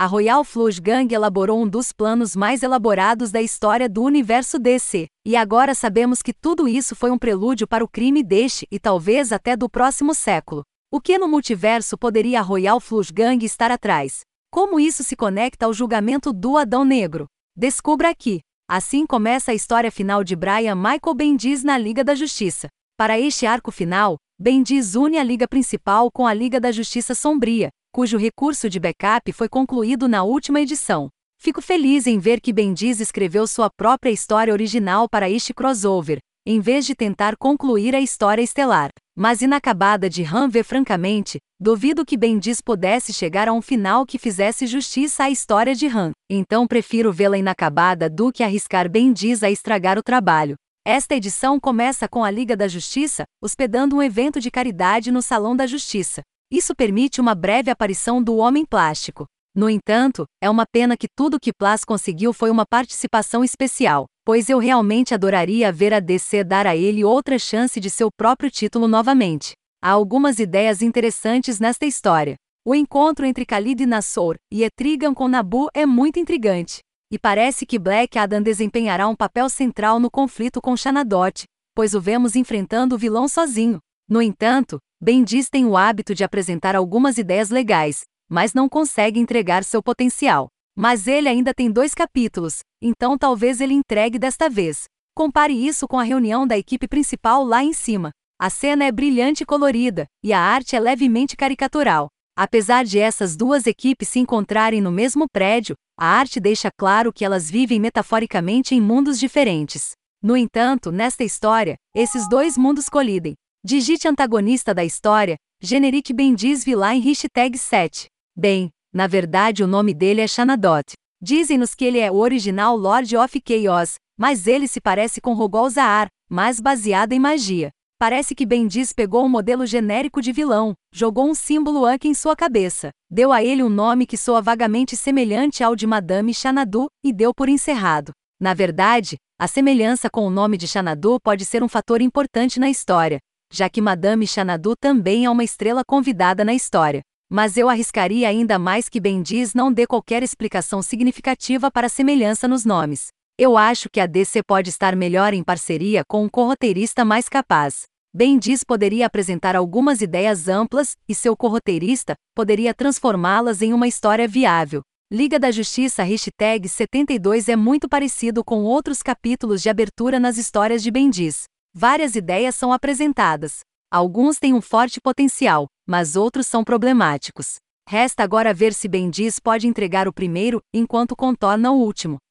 a Royal Flush Gang elaborou um dos planos mais elaborados da história do universo DC, e agora sabemos que tudo isso foi um prelúdio para o crime deste e talvez até do próximo século. O que no multiverso poderia a Royal Flush Gang estar atrás? Como isso se conecta ao julgamento do Adão Negro? Descubra aqui. Assim começa a história final de Brian Michael Bendis na Liga da Justiça. Para este arco final, Bendis une a Liga Principal com a Liga da Justiça Sombria, cujo recurso de backup foi concluído na última edição. Fico feliz em ver que Bendis escreveu sua própria história original para este crossover, em vez de tentar concluir a história estelar. Mas inacabada de Han V francamente, duvido que Bendis pudesse chegar a um final que fizesse justiça à história de Han. Então prefiro vê-la inacabada do que arriscar Bendis a estragar o trabalho. Esta edição começa com a Liga da Justiça, hospedando um evento de caridade no Salão da Justiça. Isso permite uma breve aparição do Homem Plástico. No entanto, é uma pena que tudo que Plas conseguiu foi uma participação especial, pois eu realmente adoraria ver a DC dar a ele outra chance de seu próprio título novamente. Há algumas ideias interessantes nesta história. O encontro entre Khalid e Nassor e Etrigan com Nabu é muito intrigante. E parece que Black Adam desempenhará um papel central no conflito com Xanadot, pois o vemos enfrentando o vilão sozinho. No entanto, Bendis tem o hábito de apresentar algumas ideias legais, mas não consegue entregar seu potencial. Mas ele ainda tem dois capítulos, então talvez ele entregue desta vez. Compare isso com a reunião da equipe principal lá em cima. A cena é brilhante e colorida, e a arte é levemente caricatural. Apesar de essas duas equipes se encontrarem no mesmo prédio, a arte deixa claro que elas vivem metaforicamente em mundos diferentes. No entanto, nesta história, esses dois mundos colidem. Digite antagonista da história, Generic Bendiz Villain hashtag 7. Bem, na verdade o nome dele é Xanadot. Dizem-nos que ele é o original Lord of Chaos, mas ele se parece com Rogol Zahar, mas baseado em magia. Parece que Bendiz pegou um modelo genérico de vilão, jogou um símbolo Anki em sua cabeça, deu a ele um nome que soa vagamente semelhante ao de Madame Xanadu e deu por encerrado. Na verdade, a semelhança com o nome de Xanadu pode ser um fator importante na história, já que Madame Xanadu também é uma estrela convidada na história. Mas eu arriscaria ainda mais que Bendiz não dê qualquer explicação significativa para a semelhança nos nomes. Eu acho que a DC pode estar melhor em parceria com um corroteirista mais capaz. Bendiz poderia apresentar algumas ideias amplas e seu corroteirista poderia transformá-las em uma história viável. Liga da Justiça Hashtag 72 é muito parecido com outros capítulos de abertura nas histórias de Bendiz. Várias ideias são apresentadas. Alguns têm um forte potencial, mas outros são problemáticos. Resta agora ver se Bendiz pode entregar o primeiro, enquanto contorna o último.